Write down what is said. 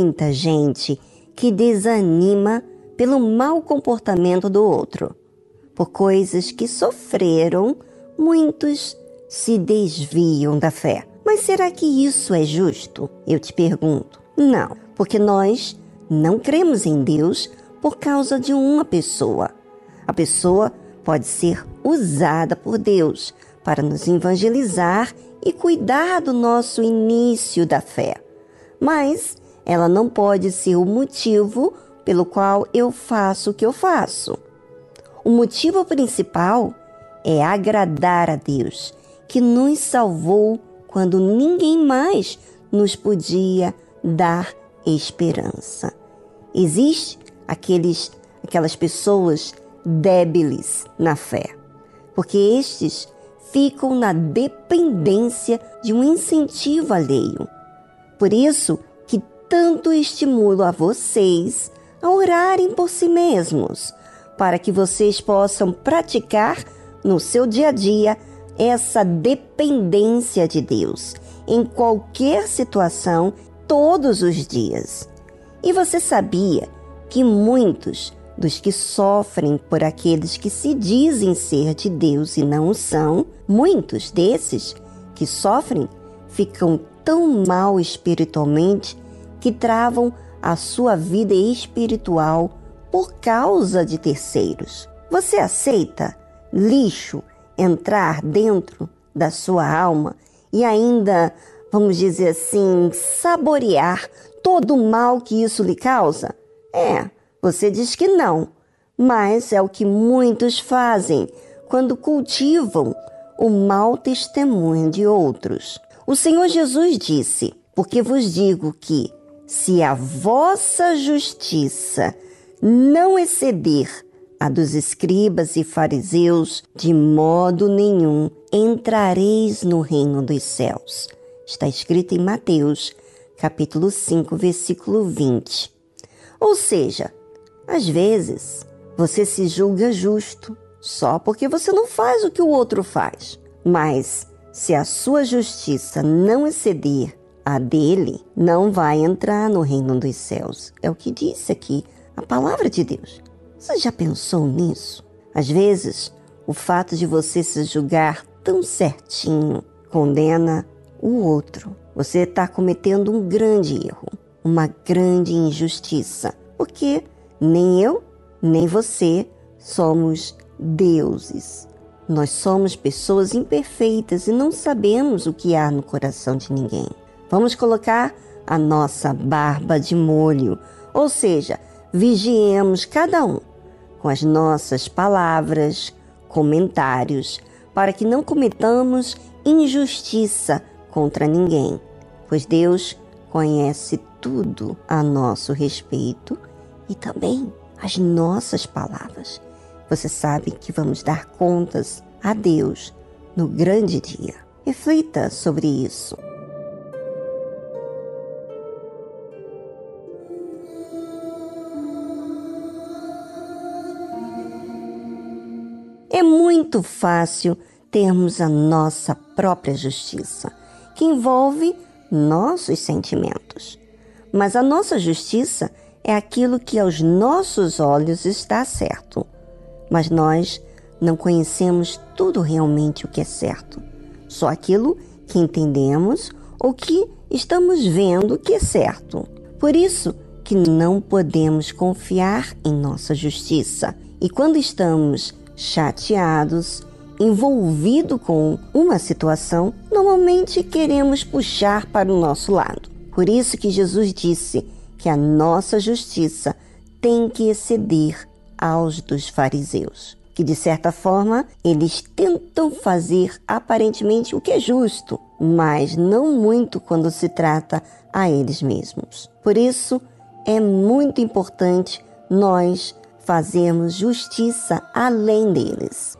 muita gente que desanima pelo mau comportamento do outro. Por coisas que sofreram, muitos se desviam da fé. Mas será que isso é justo? Eu te pergunto. Não, porque nós não cremos em Deus por causa de uma pessoa. A pessoa pode ser usada por Deus para nos evangelizar e cuidar do nosso início da fé. Mas ela não pode ser o motivo pelo qual eu faço o que eu faço. O motivo principal é agradar a Deus, que nos salvou quando ninguém mais nos podia dar esperança. Existe aqueles aquelas pessoas débeis na fé, porque estes ficam na dependência de um incentivo alheio. Por isso tanto estimulo a vocês a orarem por si mesmos, para que vocês possam praticar no seu dia a dia essa dependência de Deus em qualquer situação, todos os dias. E você sabia que muitos dos que sofrem por aqueles que se dizem ser de Deus e não o são, muitos desses que sofrem ficam tão mal espiritualmente que travam a sua vida espiritual por causa de terceiros. Você aceita lixo entrar dentro da sua alma e ainda, vamos dizer assim, saborear todo o mal que isso lhe causa? É, você diz que não, mas é o que muitos fazem quando cultivam o mau testemunho de outros. O Senhor Jesus disse: Porque vos digo que, se a vossa justiça não exceder a dos escribas e fariseus, de modo nenhum entrareis no reino dos céus. Está escrito em Mateus, capítulo 5, versículo 20. Ou seja, às vezes, você se julga justo só porque você não faz o que o outro faz. Mas, se a sua justiça não exceder a dele, não vai entrar no reino dos céus. É o que disse aqui a palavra de Deus. Você já pensou nisso? Às vezes, o fato de você se julgar tão certinho condena o outro. Você está cometendo um grande erro, uma grande injustiça, porque nem eu, nem você somos deuses. Nós somos pessoas imperfeitas e não sabemos o que há no coração de ninguém. Vamos colocar a nossa barba de molho, ou seja, vigiemos cada um com as nossas palavras, comentários, para que não cometamos injustiça contra ninguém, pois Deus conhece tudo a nosso respeito e também as nossas palavras. Você sabe que vamos dar contas a Deus no grande dia. Reflita sobre isso. É muito fácil termos a nossa própria justiça, que envolve nossos sentimentos. Mas a nossa justiça é aquilo que aos nossos olhos está certo, mas nós não conhecemos tudo realmente o que é certo, só aquilo que entendemos ou que estamos vendo que é certo. Por isso que não podemos confiar em nossa justiça. E quando estamos chateados, envolvidos com uma situação, normalmente queremos puxar para o nosso lado. Por isso que Jesus disse: que a nossa justiça tem que exceder aos dos fariseus, que de certa forma eles tentam fazer aparentemente o que é justo, mas não muito quando se trata a eles mesmos. Por isso, é muito importante nós fazermos justiça além deles.